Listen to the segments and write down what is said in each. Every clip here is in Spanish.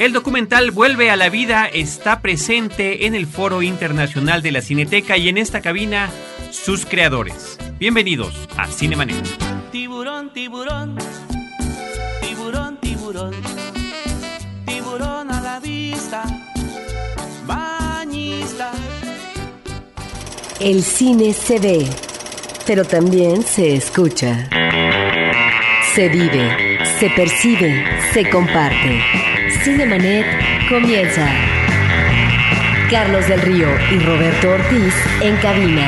El documental Vuelve a la Vida está presente en el Foro Internacional de la Cineteca y en esta cabina sus creadores. Bienvenidos a Cinemanet. Tiburón, tiburón, tiburón, tiburón, tiburón a la vista, bañista. El cine se ve, pero también se escucha. Se vive, se percibe, se comparte. Cinemanet comienza. Carlos del Río y Roberto Ortiz en cabina.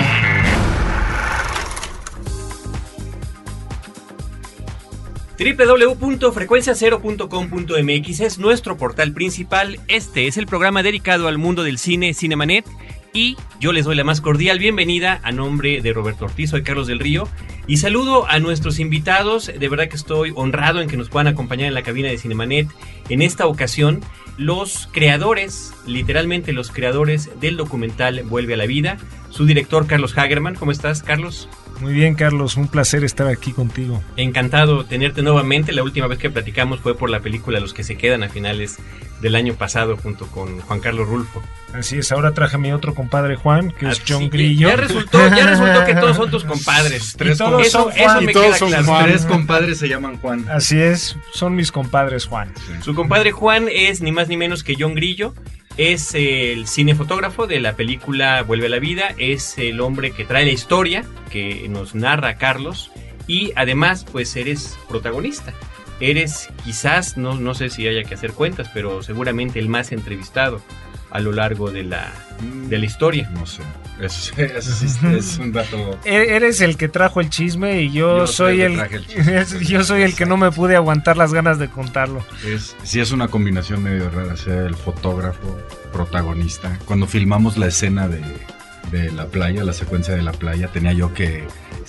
www.frecuenciacero.com.mx es nuestro portal principal. Este es el programa dedicado al mundo del cine Cinemanet y yo les doy la más cordial bienvenida a nombre de Roberto Ortiz, soy Carlos del Río y saludo a nuestros invitados, de verdad que estoy honrado en que nos puedan acompañar en la cabina de Cinemanet en esta ocasión, los creadores, literalmente los creadores del documental Vuelve a la Vida, su director Carlos Hagerman, ¿cómo estás Carlos? Muy bien, Carlos, un placer estar aquí contigo. Encantado tenerte nuevamente. La última vez que platicamos fue por la película Los que se quedan a finales del año pasado junto con Juan Carlos Rulfo. Así es, ahora traje a mi otro compadre Juan, que es John Grillo. Ya resultó, ya resultó que todos son tus compadres. Tres todos eso, son eso me todos queda claro. Tres compadres se llaman Juan. Así es, son mis compadres Juan. Su compadre Juan es ni más ni menos que John Grillo. Es el cinefotógrafo de la película Vuelve a la Vida, es el hombre que trae la historia que nos narra Carlos. Y además pues eres protagonista. Eres quizás, no, no sé si haya que hacer cuentas, pero seguramente el más entrevistado a lo largo de la, de la historia. No sé. Eso, eso es un dato. E-, eres el que trajo el chisme y yo, soy el, yo soy el que no me pude aguantar las ganas de contarlo. Es, sí es una combinación medio rara ser el fotógrafo protagonista. Cuando filmamos la escena de, de la playa, la secuencia de la playa, tenía yo que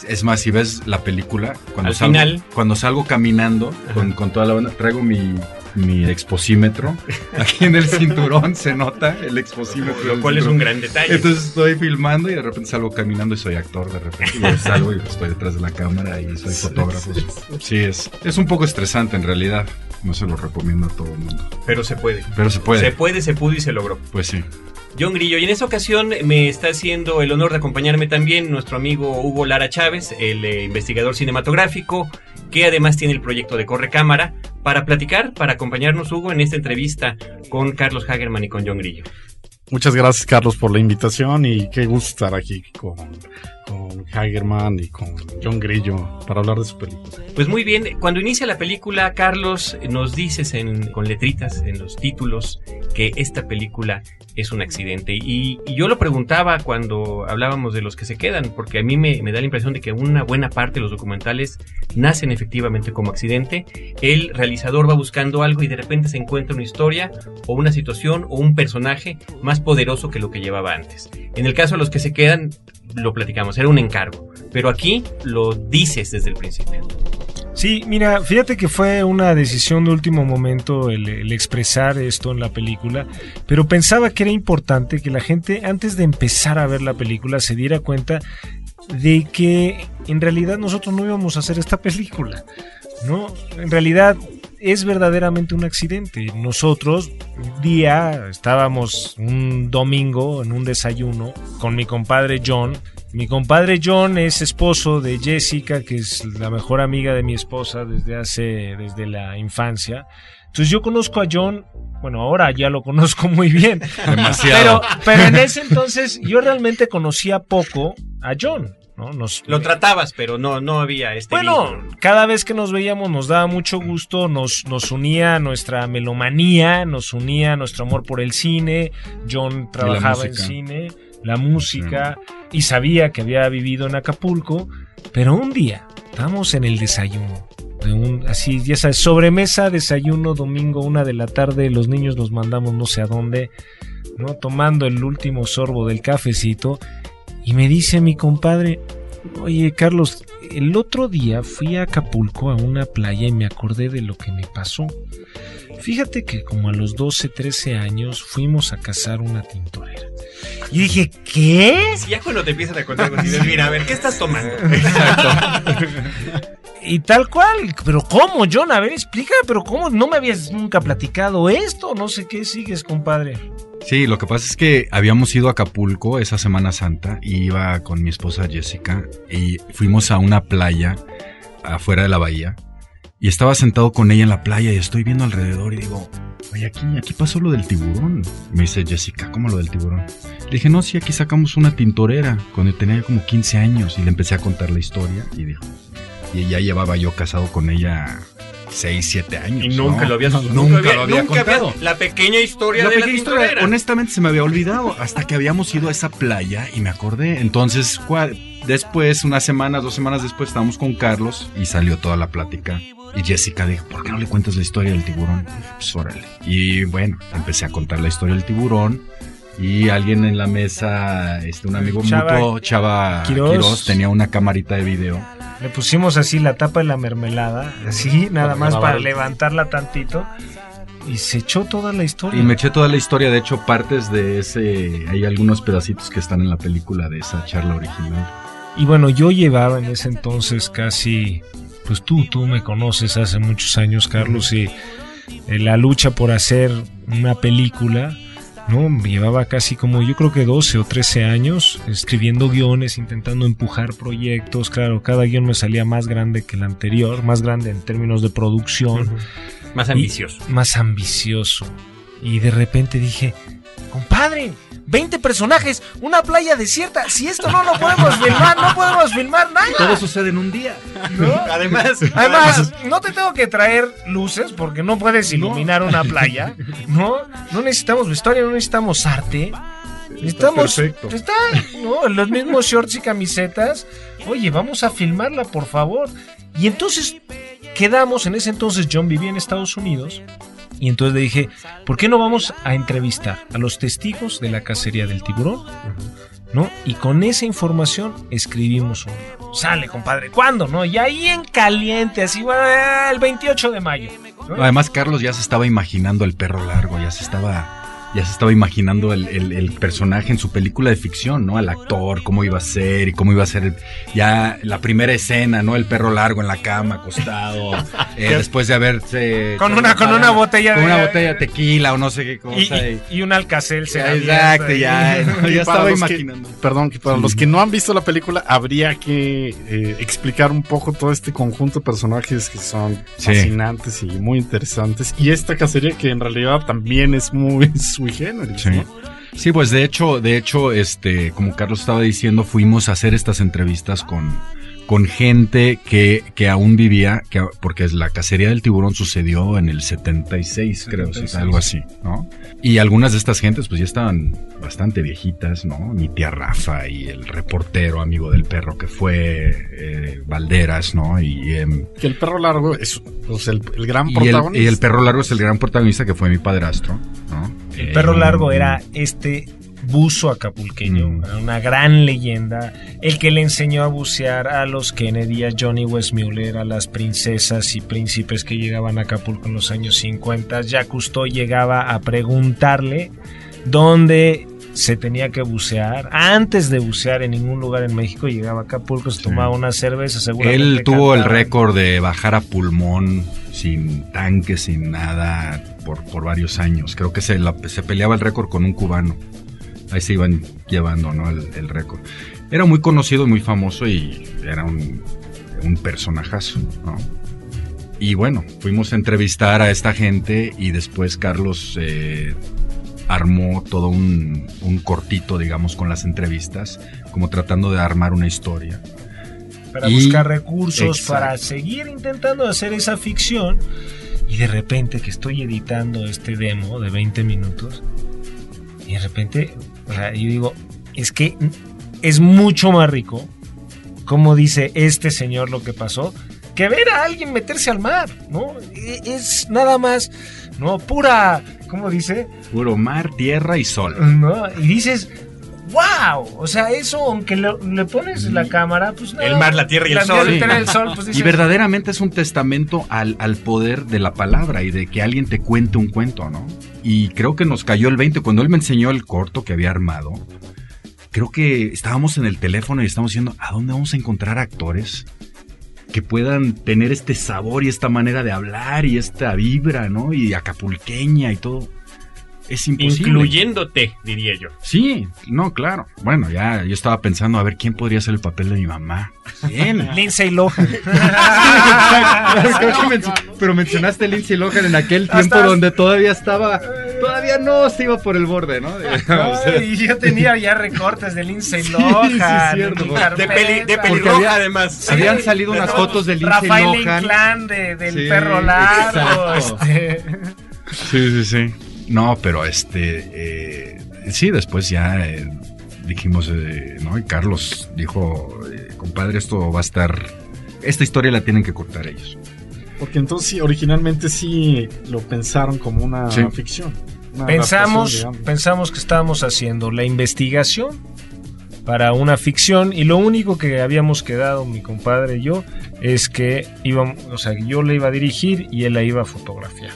es más, si ves la película, cuando, Al salgo, final. cuando salgo caminando con, con, toda la banda, traigo mi, mi exposímetro. Aquí en el cinturón se nota el exposímetro. Lo cual es un gran detalle. Entonces estoy filmando y de repente salgo caminando y soy actor. De repente salgo y estoy detrás de la cámara y soy fotógrafo. Sí, es, es un poco estresante en realidad. No se lo recomiendo a todo el mundo. Pero se puede. Pero se puede. Se puede, se pudo y se logró. Pues sí. John Grillo. Y en esta ocasión me está haciendo el honor de acompañarme también nuestro amigo Hugo Lara Chávez, el eh, investigador cinematográfico, que además tiene el proyecto de Corre Cámara, para platicar, para acompañarnos, Hugo, en esta entrevista con Carlos Hagerman y con John Grillo. Muchas gracias, Carlos, por la invitación y qué gusto estar aquí con, con Hagerman y con John Grillo para hablar de su película. Pues muy bien, cuando inicia la película, Carlos, nos dices en, con letritas en los títulos que esta película es un accidente. Y, yo lo preguntaba cuando hablábamos de los que se quedan, porque a mí me, me, da la impresión de que una buena parte de los documentales nacen efectivamente como accidente. El realizador va buscando algo y de repente se encuentra una historia o una situación o un personaje más poderoso que lo que llevaba antes. En el caso de los que se quedan, lo platicamos, era un encargo. Pero aquí lo dices desde el principio. Sí, mira, fíjate que fue una decisión de último momento el, expresar esto en la película, pero pensaba que era importante que la gente antes de empezar a ver la película se diera cuenta de que en realidad nosotros no íbamos a hacer esta película, ¿no? En realidad es verdaderamente un accidente. Nosotros, un día, estábamos un domingo en un desayuno con mi compadre John, mi compadre John es esposo de Jessica, que es la mejor amiga de mi esposa desde hace, desde la infancia. Entonces yo conozco a John, bueno, ahora ya lo conozco muy bien. Demasiado. Pero, pero en ese entonces yo realmente conocía poco a John. ¿no? Nos, lo tratabas, pero no, no había este. Bueno, vínculo. cada vez que nos veíamos nos daba mucho gusto, nos, nos unía nuestra melomanía, nos unía nuestro amor por el cine. John trabajaba en cine la música y sabía que había vivido en Acapulco, pero un día estábamos en el desayuno. Un, así, ya sabes, sobremesa, desayuno, domingo, una de la tarde, los niños nos mandamos no sé a dónde, ¿no? Tomando el último sorbo del cafecito, y me dice mi compadre, oye Carlos, el otro día fui a Acapulco a una playa y me acordé de lo que me pasó. Fíjate que como a los 12, 13 años fuimos a cazar una tintorera. Y dije, ¿qué? Ya cuando te empiezan a contar cosas, mira, a ver, ¿qué estás tomando? Exacto. Y tal cual, pero ¿cómo, John? A ver, explica, pero ¿cómo? No me habías nunca platicado esto, no sé qué sigues, compadre. Sí, lo que pasa es que habíamos ido a Acapulco esa Semana Santa y iba con mi esposa Jessica y fuimos a una playa afuera de la bahía y estaba sentado con ella en la playa y estoy viendo alrededor y digo, oye, aquí, aquí pasó lo del tiburón. Me dice Jessica, ¿cómo lo del tiburón? Le dije, no, sí, aquí sacamos una tintorera cuando tenía como 15 años y le empecé a contar la historia y dijo, y ya llevaba yo casado con ella 6, 7 años. Y nunca ¿no? lo había Nunca, lo había nunca contado. la pequeña historia La de pequeña la historia, honestamente se me había olvidado hasta que habíamos ido a esa playa y me acordé. Entonces, cua- después, unas semanas, dos semanas después, estábamos con Carlos y salió toda la plática. Y Jessica dijo, ¿por qué no le cuentas la historia del tiburón? Pues órale. Y bueno, empecé a contar la historia del tiburón. Y alguien en la mesa, este, un amigo Chava mutuo, Chava Quirós. Quirós, tenía una camarita de video. Le pusimos así la tapa de la mermelada, así, nada más para levantarla tantito. Y se echó toda la historia. Y me eché toda la historia, de hecho, partes de ese. Hay algunos pedacitos que están en la película de esa charla original. Y bueno, yo llevaba en ese entonces casi, pues tú, tú me conoces hace muchos años, Carlos, y eh, la lucha por hacer una película, ¿no? Llevaba casi como yo creo que 12 o 13 años escribiendo guiones, intentando empujar proyectos, claro, cada guion me salía más grande que el anterior, más grande en términos de producción, Más ambicioso. más ambicioso. Y de repente dije, compadre, 20 personajes, una playa desierta, si esto no lo podemos filmar, no podemos filmar nada. Todo sucede en un día. ¿no? Además, Además, no te tengo que traer luces porque no puedes iluminar una playa, ¿no? No necesitamos vestuario, no necesitamos arte. Necesitamos. perfecto. Está, ¿no? Los mismos shorts y camisetas. Oye, vamos a filmarla, por favor. Y entonces quedamos, en ese entonces John vivía en Estados Unidos. Y entonces le dije, ¿por qué no vamos a entrevistar a los testigos de la cacería del tiburón? ¿No? Y con esa información escribimos un libro. Sale, compadre. ¿Cuándo? ¿No? Y ahí en caliente, así, bueno, el 28 de mayo. ¿no? Además, Carlos ya se estaba imaginando el perro largo, ya se estaba. Ya se estaba imaginando el, el- el personaje en su película de ficción, ¿no? Al actor, cómo iba a ser y cómo iba a ser el- ya la primera escena, ¿no? El perro largo en la cama, acostado, eh, después de haberse... Con una- con una botella Con de- una botella de tequila o no sé qué Y, cosa. y- y un alcacel Ya, exacto, ya, ya Para estaba que- imaginando. Perdón, que para los que no han visto la película, habría que eh, explicar un poco todo este conjunto de personajes que son Sí. fascinantes y muy interesantes. Y esta cacería que en realidad también es muy sui generis, Sí. ¿no? Sí, pues de hecho, de hecho, este, como Carlos estaba diciendo, fuimos a hacer estas entrevistas con, con gente que, que aún vivía, que, porque la cacería del tiburón sucedió en el 76, creo, sí, 76. algo así, ¿no? Y algunas de estas gentes, pues ya estaban bastante viejitas, ¿no? Mi tía Rafa y el reportero amigo del perro que fue eh, Valderas, ¿no? Y, em, Que el perro largo es pues, el, el gran y, el, protagonista. y el perro largo es el gran protagonista que fue mi padrastro, ¿no? El perro largo era este buzo acapulqueño, Mm. una gran leyenda, el que le enseñó a bucear a los Kennedy, a Johnny Westmuller, a las princesas y príncipes que llegaban a Acapulco en los años 50. Ya Cousteau llegaba a preguntarle dónde se tenía que bucear. Antes de bucear en ningún lugar en México, llegaba a Acapulco, se Sí. tomaba una cerveza, seguramente Él tuvo el récord de bajar a pulmón sin tanque, sin nada, por, por varios años. Creo que se, la- se peleaba el récord con un cubano. Ahí se iban llevando ¿no? el, el récord. Era muy conocido y muy famoso y era un, un personajazo. ¿no? Y bueno, fuimos a entrevistar a esta gente y después Carlos eh, armó todo un, un cortito, digamos, con las entrevistas, como tratando de armar una historia. para Y- buscar recursos, Exacto. para seguir intentando hacer esa ficción. Y de repente que estoy editando este demo de 20 minutos, y de repente, o sea, yo digo, es que es mucho más rico, como dice este señor lo que pasó, que ver a alguien meterse al mar, ¿no? E- Es nada más, ¿no? Pura, ¿cómo dice? Puro mar, tierra y sol. ¿no? Y dices, wow, o sea, eso, aunque le, le pones la cámara, pues El mar, la tierra y el la sol. tierra y el sol, pues Y verdaderamente es un testamento al, al poder de la palabra y de que alguien te cuente un cuento, ¿no? Y creo que nos cayó el 20 cuando él me enseñó el corto que había armado. Creo que estábamos en el teléfono y estábamos diciendo, ¿a dónde vamos a encontrar actores que puedan tener este sabor y esta manera de hablar y esta vibra, ¿no? Y acapulqueña y todo es imposible. Incluyéndote, diría yo. Sí, no, claro. Bueno, ya yo estaba pensando a ver quién podría ser el papel de mi mamá. Bien. Lindsay Lohan. pero mencionaste Lindsay Lohan en aquel tiempo donde todavía estaba, todavía no se iba por el borde, ¿no? y yo tenía ya recortes de Lindsay Lohan. Sí, sí, cierto. De, peli, de pelirroja, además. Habían salido unas fotos de Lindsay Rafael Inclán de, del perro largo. Este. Sí, sí, sí. No, pero este, eh, sí, después ya eh, dijimos, eh, ¿no? Y Carlos dijo, compadre, esto va a estar, esta historia la tienen que cortar ellos. Porque entonces sí, originalmente sí lo pensaron como una ficción. pensamos, pensamos que estábamos haciendo la investigación para una ficción y lo único que habíamos quedado mi compadre y yo es que íbamos, o sea, yo le iba a dirigir y él la iba a fotografiar.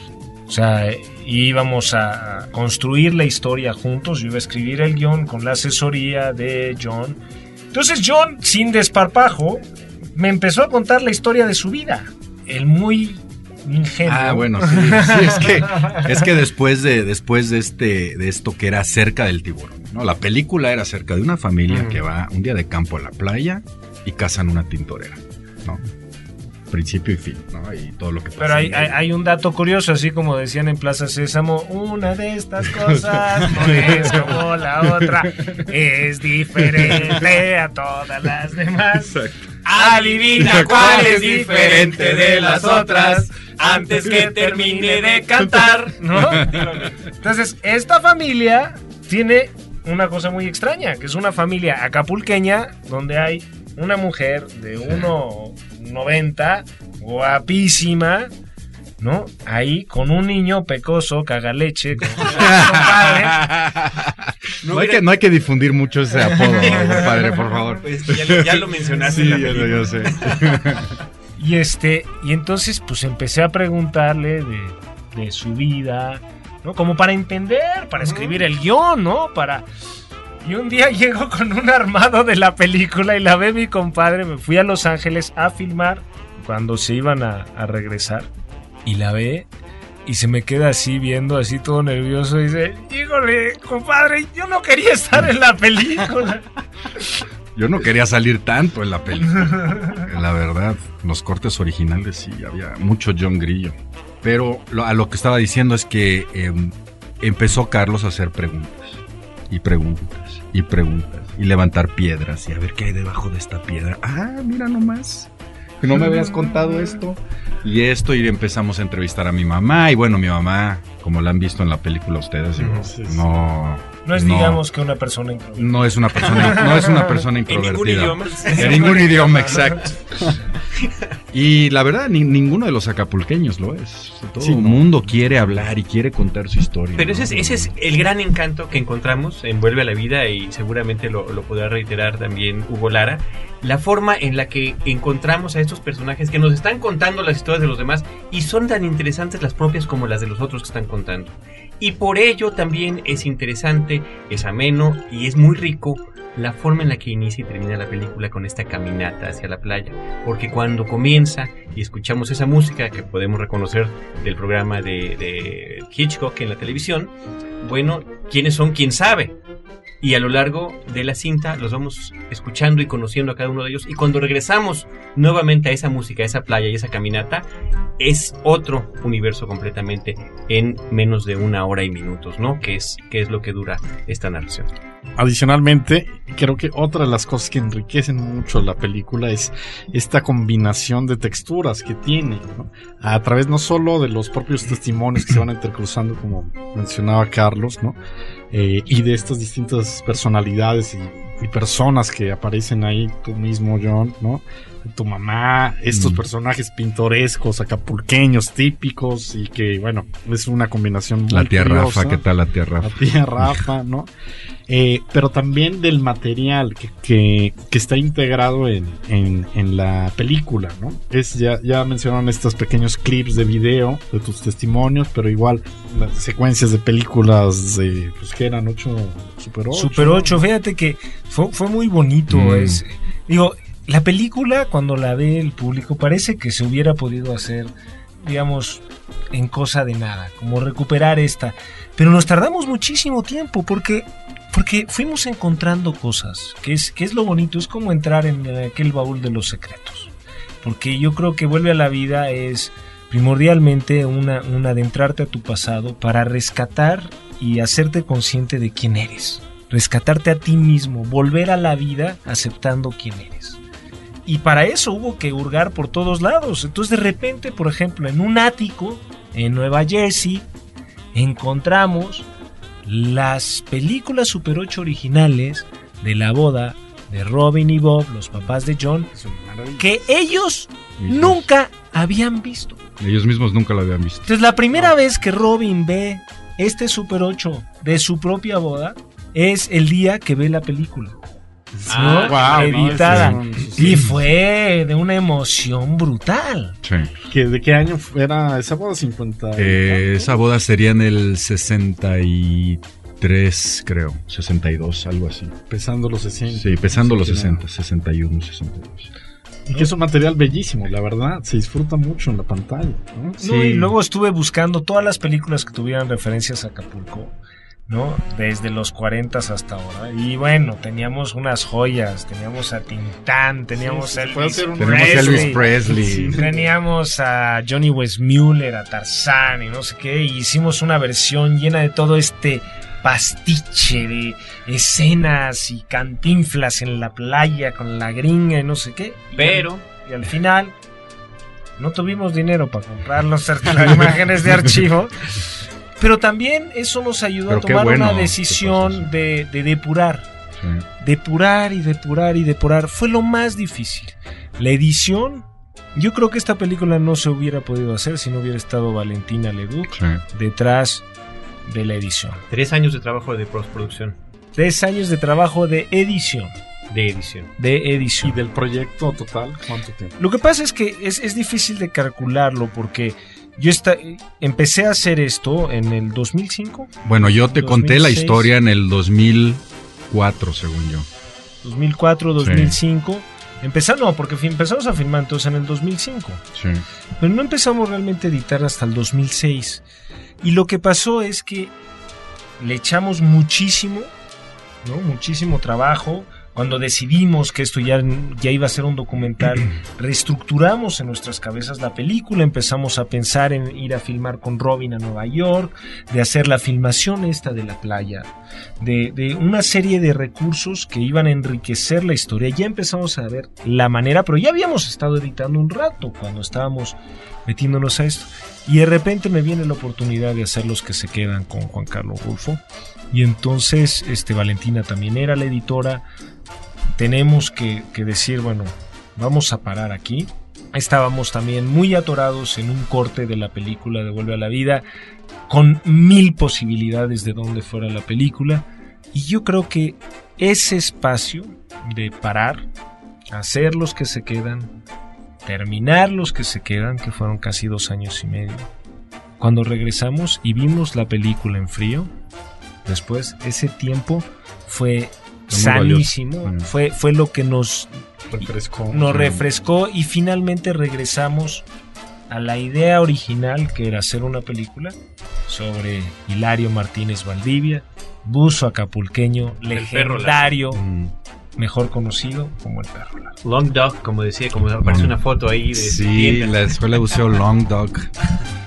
O sea, íbamos a construir la historia juntos. Yo iba a escribir el guion con la asesoría de John. Entonces John, sin desparpajo, me empezó a contar la historia de su vida. El muy ingenuo. Ah, bueno, sí, es, que, es que después de después de este de esto que era cerca del tiburón, ¿no? La película era cerca de una familia que va un día de campo a la playa y cazan una tintorera, ¿no? Principio y fin, ¿no? Y todo lo que pasa. Pero hay, hay, un dato curioso, así como decían en Plaza Sésamo, una de estas cosas no es como la otra, es diferente a todas las demás. Adivina cuál es diferente de las otras antes que termine de cantar, ¿no? Entonces, esta familia tiene una cosa muy extraña, que es una familia acapulqueña donde hay una mujer de uno 90, guapísima, ¿no? Ahí con un niño pecoso, cagaleche, con padre. No, hay que, no hay que difundir mucho ese apodo, padre, por favor. Pues ya, lo, mencionaste. Sí, ya lo, sé. Y este, y entonces pues empecé a preguntarle de, de su vida, ¿no? Como para entender, para escribir el guion, ¿no? Para y un día llego con un armado de la película y la ve mi compadre. Me fui a Los Ángeles a filmar cuando se iban a, regresar. Y la ve y se me queda así viendo, así todo nervioso. Y dice, híjole, compadre, yo no quería estar en la película. Yo no quería salir tanto en la película. La verdad, los cortes originales sí, había mucho John Grillo. Pero a lo que estaba diciendo es que em, empezó Carlos a hacer preguntas y preguntas y preguntas y levantar piedras y a ver qué hay debajo de esta piedra. Ah, mira nomás. Que no me habías contado esto y esto y empezamos a entrevistar a mi mamá y bueno, mi mamá, como la han visto en la película ustedes, no no es digamos que una persona introvertida. No es una persona, no es una persona introvertida. en ningún idioma. En ningún idioma, exacto. Y la verdad, ninguno de los acapulqueños lo es. Todo el mundo quiere hablar y quiere contar su historia. Pero ese, es, ese es el gran encanto que encontramos en Vuelve a la Vida y seguramente lo, lo podrá reiterar también Hugo Lara. La forma en la que encontramos a estos personajes que nos están contando las historias de los demás y son tan interesantes las propias como las de los otros que están contando. Y por ello también es interesante, es ameno y es muy rico la forma en la que inicia y termina la película con esta caminata hacia la playa. Porque cuando comienza y escuchamos esa música que podemos reconocer del programa de, Hitchcock en la televisión, bueno, ¿quiénes son? ¿Quién sabe? Y a lo largo de la cinta los vamos escuchando y conociendo a cada uno de ellos y cuando regresamos nuevamente a esa música, a esa playa y esa caminata, es otro universo completamente en menos de una hora y minutos, ¿no? Que es, que es lo que dura esta narración. Adicionalmente, creo que otra de las cosas que enriquecen mucho la película es esta combinación de texturas que tiene, a través no solo de los propios testimonios que se van intercruzando, como mencionaba Carlos, ¿no? Eh, y de estas distintas personalidades y, y, personas que aparecen ahí, tú mismo, John, ¿no? Tu mamá, estos mm. personajes pintorescos, acapulqueños, típicos, y que, bueno, es una combinación muy La tía Rafa, ¿qué tal la tía Rafa? La tía Rafa, ¿no? Eh, pero también del material que, que, está integrado en, en, la película, ¿no? Es, ya, ya mencionaron estos pequeños clips de video de tus testimonios, pero igual las secuencias de películas de, pues que eran 8, Super 8. Super 8, fíjate que fue, fue muy bonito, mm. es, digo, la película, cuando la ve el público, parece que se hubiera podido hacer, digamos, en cosa de nada, como recuperar esta. Pero nos tardamos muchísimo tiempo porque, porque fuimos encontrando cosas, que es, que es lo bonito, es como entrar en aquel baúl de los secretos. Porque yo creo que vuelve a la vida es primordialmente una, un adentrarte a tu pasado para rescatar y hacerte consciente de quién eres. Rescatarte a ti mismo, volver a la vida aceptando quién eres. Y para eso hubo que hurgar por todos lados. Entonces de repente, por ejemplo, en un ático en Nueva Jersey, encontramos las películas Super 8 originales de la boda de Robin y Bob, los papás de John, que ellos nunca habían visto. Ellos mismos nunca lo habían visto. Entonces la primera vez que Robin ve este Super 8 de su propia boda es el día que ve la película. Ah, editada. y fue de una emoción brutal. Sí. ¿De qué año era esa boda? 50. Eh, esa boda sería en el 63, creo. 62, algo así. Pesando los 60. Sí, pesando los 60, 61, 62. Y que es un material bellísimo, la verdad. Se disfruta mucho en la pantalla. ¿no? Sí. y luego estuve buscando todas las películas que tuvieran referencias a Acapulco. ¿No? Desde los 40 hasta ahora. Y bueno, teníamos unas joyas, teníamos a Tintán, teníamos, Sí, Elvis, ser un- Presley, Elvis Presley. teníamos a Johnny Westmuller, a Tarzán y no sé qué, y hicimos una versión llena de todo este pastiche de escenas y cantinflas en la playa con la gringa y no sé qué. Y Pero y al final no tuvimos dinero para comprar los las imágenes de archivo. Pero también eso nos ayudó Pero a tomar bueno una decisión de, de depurar. Sí. Depurar y depurar y depurar. Fue lo más difícil. La edición, yo creo que esta película no se hubiera podido hacer si no hubiera estado Valentina Leduc Sí. detrás de la edición. tres años de trabajo de postproducción, Tres años de trabajo de edición. de edición. De ¿Y edición. del proyecto total? ¿Cuánto tiempo? Lo que pasa es que es, es difícil de calcularlo porque yo esta- empecé a hacer esto en el 2005, Bueno, yo te conté la 2006. historia en el 2004, según yo. 2004, 2005. Empezamos, no, porque empezamos a filmar entonces en el 2005. Sí. Pero no empezamos realmente a editar hasta el 2006. Y lo que pasó es que le echamos muchísimo, ¿no? Muchísimo trabajo. Cuando decidimos que esto ya, ya iba a ser un documental, reestructuramos en nuestras cabezas la película, empezamos a pensar en ir a filmar con Robin a Nueva York, de hacer la filmación esta de la playa, de, de una serie de recursos que iban a enriquecer la historia. Ya empezamos a ver la manera, pero ya habíamos estado editando un rato cuando estábamos metiéndonos a esto. Y de repente me viene la oportunidad de hacer los que se quedan con Juan Carlos Rulfo. Y entonces este, Valentina también era la editora. Tenemos que, que decir, bueno, vamos a parar aquí. Estábamos también muy atorados en un corte de la película de Vuelve a la Vida, con mil posibilidades de dónde fuera la película. Y yo creo que ese espacio de parar, hacer los que se quedan, terminar los que se quedan, que fueron casi dos años y medio. Cuando regresamos y vimos la película en frío, después ese tiempo fue sanísimo, Mm. fue, fue lo que nos, Refrescó. nos refrescó y finalmente regresamos a la idea original que era hacer una película sobre Hilario Martínez Valdivia, buzo acapulqueño, legendario, Mm. mejor conocido como el perro largo. Long Dog, como decía, como aparece una foto ahí de Sí, la escuela de buceo Long Dog.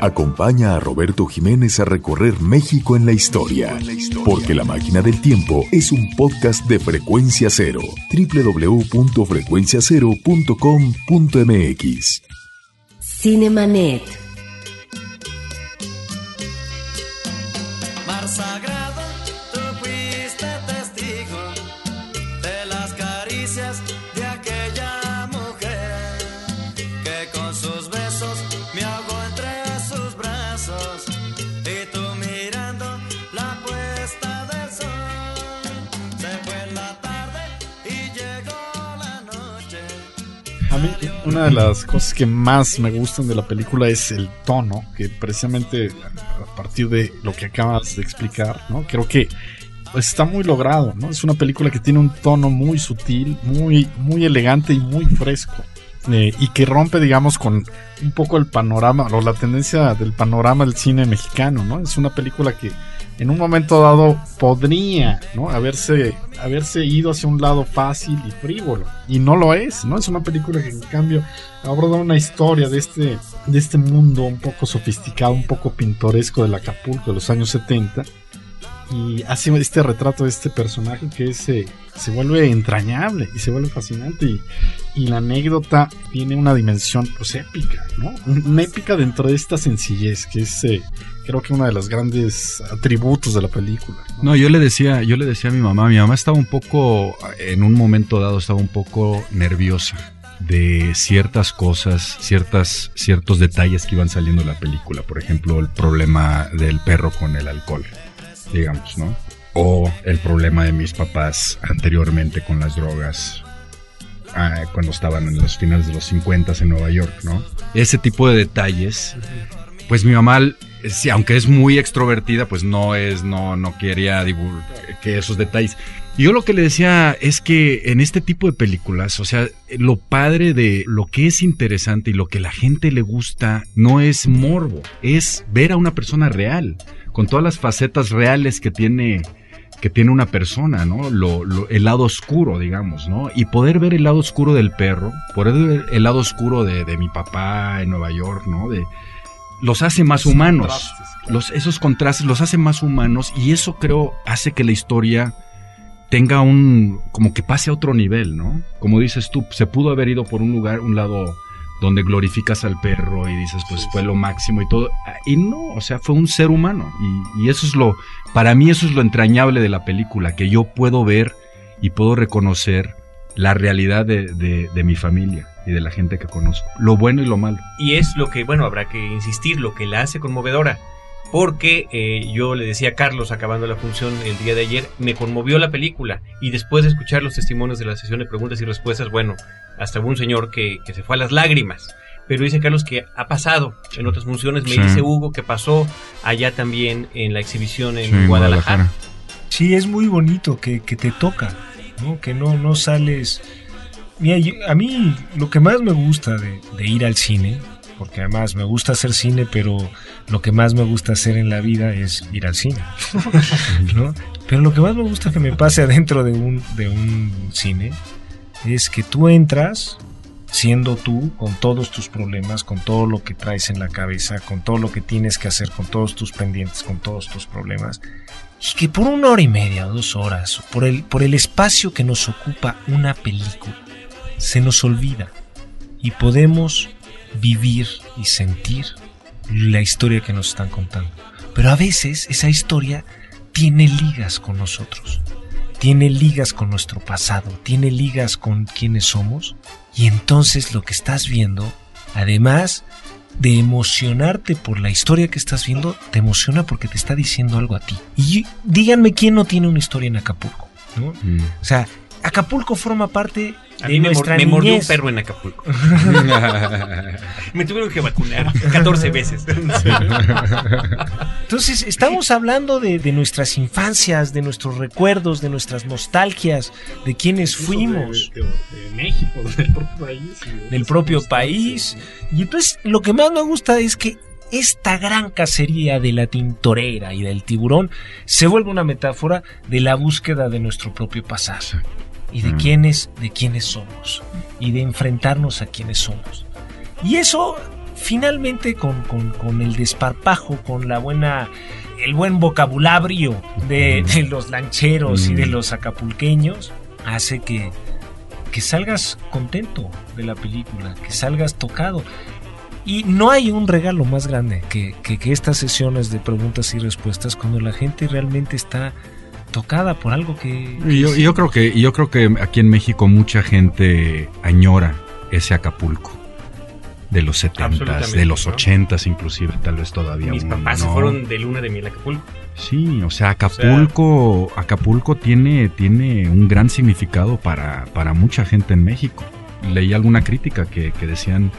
Acompaña a Roberto Jiménez a recorrer México en la historia. Porque La Máquina del Tiempo es un podcast de frecuencia cero. www.frecuenciacero.com.mx. Cinemanet. Una de las cosas que más me gustan de la película es el tono, que precisamente a partir de lo que acabas de explicar, ¿no? Creo que está muy logrado, ¿no? Es una película que tiene un tono muy sutil, muy, muy elegante y muy fresco. Eh, y que rompe, digamos, con un poco el panorama o la tendencia del panorama del cine mexicano, ¿no? Es una película que en un momento dado podría ¿no? haberse, haberse ido hacia un lado fácil y frívolo. Y no lo es, ¿no? Es una película que en cambio aborda una historia de este, de este mundo un poco sofisticado, un poco pintoresco del Acapulco de los años 70 y hace este retrato de este personaje que se vuelve entrañable y se vuelve fascinante y, la anécdota tiene una dimensión pues épica, ¿no? Una épica dentro de esta sencillez que es eh, creo que uno de los grandes atributos de la película. ¿no? yo le decía, yo le decía a mi mamá, mi mamá estaba un poco, en un momento dado estaba un poco nerviosa de ciertas cosas, ciertas, ciertos detalles que iban saliendo de la película. Por ejemplo, el problema del perro con el alcohol digamos, ¿no? O el problema de mis papás anteriormente con las drogas, ah, cuando estaban en los finales de los 50 en Nueva York, ¿no? Ese tipo de detalles, pues mi mamá, aunque es muy extrovertida, pues no es, no, no quería que esos detalles. Yo lo que le decía es que en este tipo de películas, o sea, lo padre de lo que es interesante y lo que la gente le gusta no es morbo, es ver a una persona real con todas las facetas reales que tiene que tiene una persona, ¿no? Lo, el lado oscuro, digamos, ¿no? Y poder ver el lado oscuro del perro, poder ver el lado oscuro de, mi papá en Nueva York, ¿no? De, los hace más humanos. Los, esos contrastes los hace más humanos y eso creo hace que la historia tenga un, como que pase a otro nivel, ¿no? Como dices tú, se pudo haber ido por un lugar, un lado donde glorificas al perro y dices, pues fue lo máximo y todo. Y no, o sea, fue un ser humano. Y, eso es lo, para mí eso es lo entrañable de la película, que yo puedo ver y puedo reconocer la realidad de, de, mi familia y de la gente que conozco, lo bueno y lo malo. Y es lo que, bueno, habrá que insistir, lo que la hace conmovedora porque eh, yo le decía a Carlos acabando la función el día de ayer, me conmovió la película y después de escuchar los testimonios de la sesión de preguntas y respuestas, bueno, hasta hubo un señor que, se fue a las lágrimas. Pero dice Carlos que ha pasado en otras funciones, me dice Hugo que pasó allá también en la exhibición en Guadalajara. Sí, es muy bonito que, te toca, ¿no? que no, no sales... Mira, a mí lo que más me gusta de ir al cine porque además me gusta hacer cine, pero lo que más me gusta hacer en la vida es ir al cine. Pero lo que más me gusta que me pase adentro de un, de un cine es que tú entras siendo tú, con todos tus problemas, con todo lo que traes en la cabeza, con todo lo que tienes que hacer, con todos tus pendientes, con todos tus problemas, y que por una hora y media o dos horas, por el, por el espacio que nos ocupa una película, se nos olvida y podemos vivir y sentir la historia que nos están contando. Pero a veces esa historia tiene ligas con nosotros, tiene ligas con nuestro pasado, tiene ligas con quienes somos. Y entonces lo que estás viendo, además de emocionarte por la historia que estás viendo, te emociona porque te está diciendo algo a ti. Y díganme quién no tiene una historia en Acapulco. Mm. O sea, Acapulco forma parte a mí me, mordió un perro en Acapulco. me tuvieron que vacunar 14 veces. Entonces, estamos hablando de, nuestras infancias, de nuestros recuerdos, de nuestras nostalgias, de quienes fuimos. De, México, del propio país. Del propio país. Y entonces, lo que más me gusta es que esta gran cacería de la tintorera y del tiburón se vuelve una metáfora de la búsqueda de nuestro propio pasado y de mm. quiénes, de quiénes somos y de enfrentarnos a quiénes somos. Y eso finalmente con, el desparpajo, con la buena, el buen vocabulario de, mm. los lancheros y de mm. los acapulqueños, hace que, que salgas contento de la película, que salgas tocado. Y no hay un regalo más grande que, que, que estas sesiones de preguntas y respuestas cuando la gente realmente está tocada por algo que... yo, yo, creo que yo creo que aquí en México mucha gente añora ese Acapulco de los 70 de los 80 inclusive, tal vez todavía. Mis papás se fueron de luna de miel a Acapulco. Sí, o sea, Acapulco, Acapulco tiene, tiene un gran significado para, para mucha gente en México. leí alguna crítica que, que decían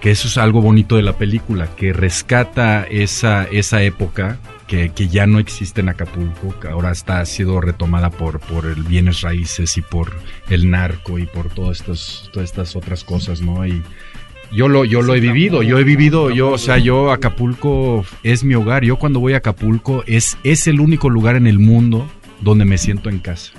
que eso es algo bonito de la película, que rescata esa, esa época que, que, ya no existe en Acapulco, que ahora está ha sido retomada por, por el bienes raíces y por el narco y por todas estas, todas estas otras cosas, ¿no? Y yo lo, yo lo he vivido, yo he vivido, yo, o sea, yo Acapulco es mi hogar, yo cuando voy a Acapulco es, es el único lugar en el mundo donde me siento en casa,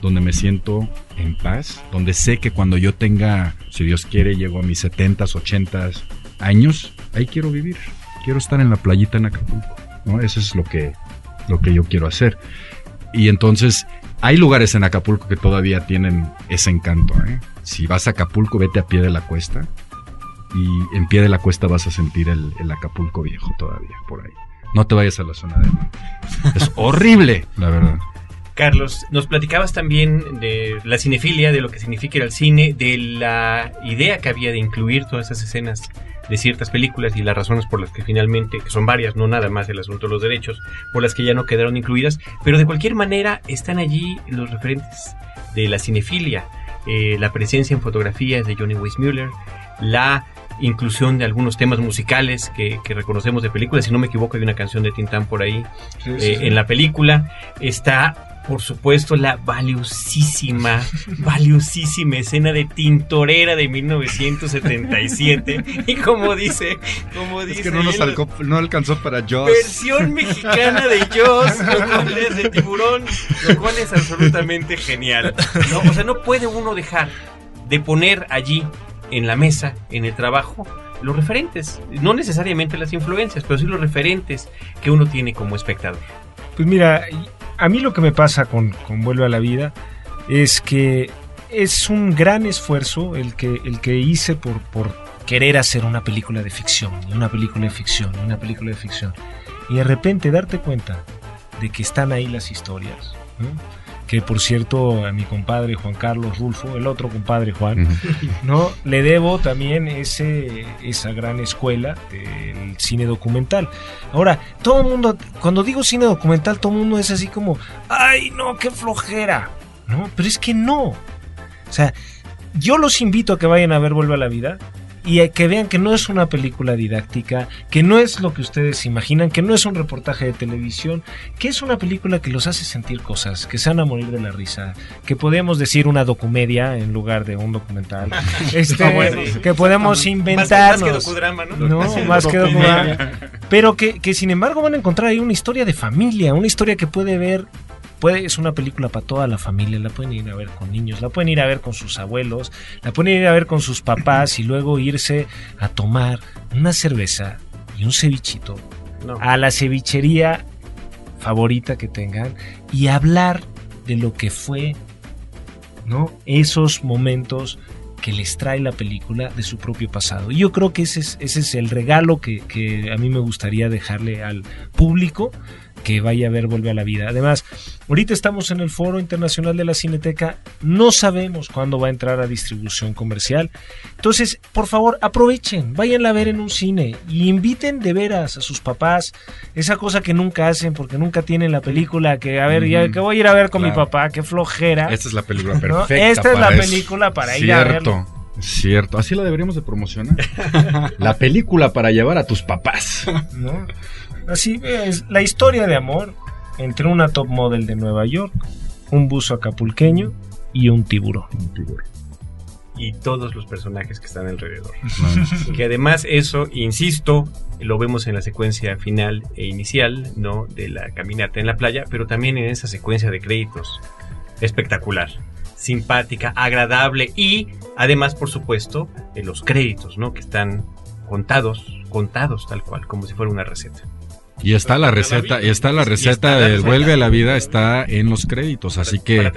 donde me siento en paz, donde sé que cuando yo tenga, si Dios quiere, llego a mis 70s, 80s años, ahí quiero vivir, quiero estar en la playita en Acapulco. ¿No? Eso es lo que, lo que yo quiero hacer. Y entonces, hay lugares en Acapulco que todavía tienen ese encanto. ¿eh? Si vas a Acapulco, vete a pie de la cuesta. Y en pie de la cuesta vas a sentir el, el Acapulco viejo todavía, por ahí. No te vayas a la zona de. Es horrible, la verdad. Carlos, nos platicabas también de la cinefilia, de lo que significa ir al cine, de la idea que había de incluir todas esas escenas de ciertas películas y las razones por las que finalmente, que son varias, no nada más el asunto de los derechos, por las que ya no quedaron incluidas, pero de cualquier manera están allí los referentes de la cinefilia, eh, la presencia en fotografías de Johnny Weissmuller, la inclusión de algunos temas musicales que, que, reconocemos de películas, si no me equivoco hay una canción de Tintán por ahí sí, sí, eh, sí. en la película, está por supuesto, la valiosísima, valiosísima escena de Tintorera de 1977. y como dice, como dice. Es que no, nos alcó, no alcanzó para Jaws. Versión mexicana de Jaws, lo cual es de tiburón, lo cual es absolutamente genial. ¿no? O sea, no puede uno dejar de poner allí, en la mesa, en el trabajo, los referentes. No necesariamente las influencias, pero sí los referentes que uno tiene como espectador. Pues mira, a mí lo que me pasa con, con, Vuelve a la Vida es que es un gran esfuerzo el que, el que hice por, por querer hacer una película de ficción, una película de ficción, una película de ficción. Y de repente darte cuenta de que están ahí las historias. Que por cierto, a mi compadre Juan Carlos Rulfo, el otro compadre Juan, ¿no? Le debo también ese, esa gran escuela del cine documental. Ahora, todo el mundo, cuando digo cine documental, todo el mundo es así como, ¡ay, no, qué flojera! ¿No? Pero es que no. O sea, yo los invito a que vayan a ver Vuelve a la Vida y que vean que no es una película didáctica, que no es lo que ustedes imaginan, que no es un reportaje de televisión, que es una película que los hace sentir cosas, que se van a morir de la risa, que podemos decir una documedia en lugar de un documental, este, bueno, que podemos inventarnos. Más, más que docudrama, ¿no? No, más que docudrama. Pero que, que sin embargo van a encontrar ahí una historia de familia, una historia que puede ver Puede, es una película para toda la familia, la pueden ir a ver con niños, la pueden ir a ver con sus abuelos, la pueden ir a ver con sus papás y luego irse a tomar una cerveza y un cevichito no. a la cevichería favorita que tengan y hablar de lo que fue, ¿no? Esos momentos que les trae la película de su propio pasado. Y yo creo que ese es, ese es el regalo que, que a mí me gustaría dejarle al público que vaya a ver Vuelve a la Vida. Además, ahorita estamos en el Foro Internacional de la Cineteca, no sabemos cuándo va a entrar a distribución comercial. Entonces, por favor, aprovechen, váyanla a ver en un cine y inviten de veras a sus papás, esa cosa que nunca hacen porque nunca tienen la película, que a ver, mm, ya que voy a ir a ver con claro. mi papá, qué flojera. Esta es la película perfecta. ¿no? Esta es la película para Cierto. ir a verlo. Cierto, así la deberíamos de promocionar. la película para llevar a tus papás. ¿No? Así es la historia de amor entre una top model de Nueva York, un buzo acapulqueño y un tiburón. Un tiburón. Y todos los personajes que están alrededor. que además eso, insisto, lo vemos en la secuencia final e inicial, ¿no? De la caminata en la playa, pero también en esa secuencia de créditos. Espectacular simpática, agradable y además, por supuesto, los créditos, ¿no? Que están contados, contados tal cual, como si fuera una receta. Y está la receta, y está la receta del Vuelve a la Vida, está en los créditos, así que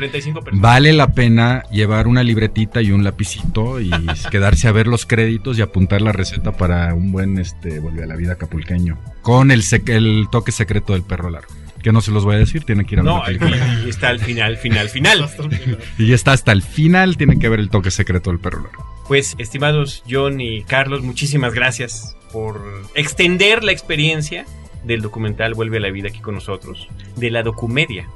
vale la pena llevar una libretita y un lapicito y quedarse a ver los créditos y apuntar la receta para un buen este Vuelve a la Vida capulqueño, con el, el toque secreto del perro largo que no se los voy a decir, tienen que ir a ver no, la película. Y está al final, final, final. y está hasta el final, tienen que ver el toque secreto del perro largo. Pues, estimados John y Carlos, muchísimas gracias por extender la experiencia del documental Vuelve a la Vida aquí con nosotros, de la documedia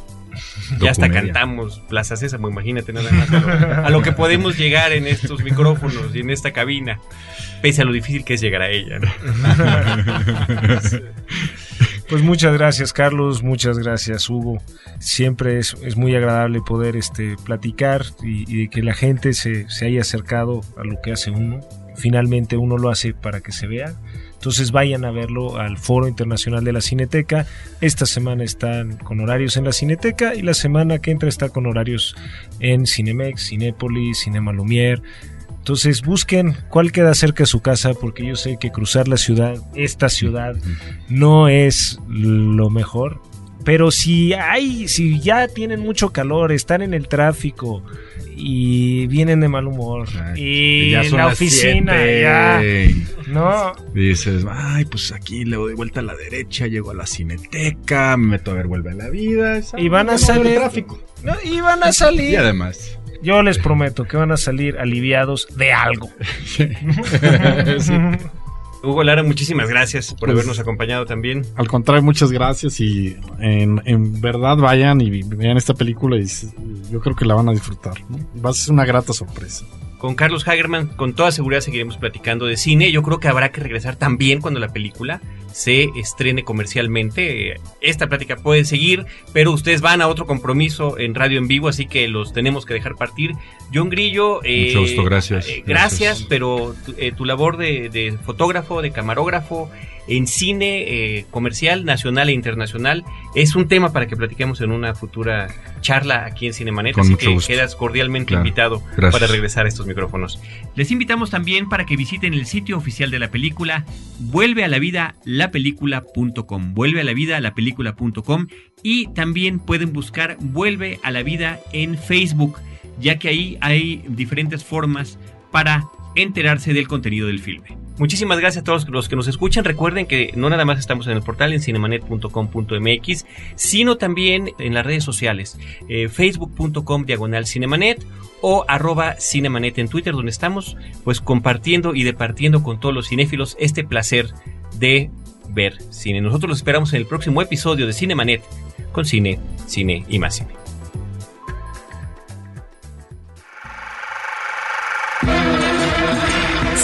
Ya hasta cantamos Plaza Sésamo, imagínate nada más a lo, que podemos llegar en estos micrófonos y en esta cabina, pese a lo difícil que es llegar a ella. Pues muchas gracias Carlos, muchas gracias Hugo. Siempre es, muy agradable poder este, platicar y, que la gente se, se haya acercado a lo que hace uno. Finalmente uno lo hace para que se vea entonces vayan a verlo al Foro Internacional de la Cineteca. Esta semana están con horarios en la Cineteca y la semana que entra está con horarios en Cinemex, Cinépolis, Cinema Lumière. Entonces busquen cuál queda cerca de su casa porque yo sé que cruzar la ciudad, esta ciudad, no es lo mejor. Pero si hay, si ya tienen mucho calor, están en el tráfico, y vienen de mal humor. Y ya en la oficina, ya. No. Dices, ay, pues aquí le doy vuelta a la derecha, llego a la cineteca, me meto a ver Vuelve a la Vida. Y van a salir. Tráfico. y van a salir. Y además. Yo les prometo que van a salir aliviados de algo. sí. Hugo Lara, muchísimas gracias por pues, habernos acompañado también. Al contrario, muchas gracias y en, verdad vayan y vean esta película y yo creo que la van a disfrutar. Va a ser una grata sorpresa. Con Carlos Hagerman, con toda seguridad seguiremos platicando de cine. Yo creo que habrá que regresar también cuando la película se estrene comercialmente. Esta plática puede seguir, pero ustedes van a otro compromiso en radio en vivo, así que los tenemos que dejar partir. John Grillo, eh, Mucho gracias. Eh, gracias. pero eh, tu, labor de, fotógrafo, de camarógrafo, en cine eh, comercial, nacional e internacional. Es un tema para que platiquemos en una futura charla aquí en Cinemanet, así que quedas cordialmente invitado para regresar a estos micrófonos. Les invitamos también para que visiten el sitio oficial de la película, vuelve a la vida lapelícula.com, vuelve a la vida lapelícula.com y también pueden buscar Vuelve a la vida en Facebook, ya que ahí hay diferentes formas para enterarse del contenido del filme. Muchísimas gracias a todos los que nos escuchan. Recuerden que no nada más estamos en el portal en cinemanet.com.mx, sino también en las redes sociales, eh, facebook.com diagonal cinemanet o arroba cinemanet en Twitter, donde estamos pues compartiendo y departiendo con todos los cinéfilos este placer de ver cine. Nosotros los esperamos en el próximo episodio de Cinemanet con cine, cine y más cine.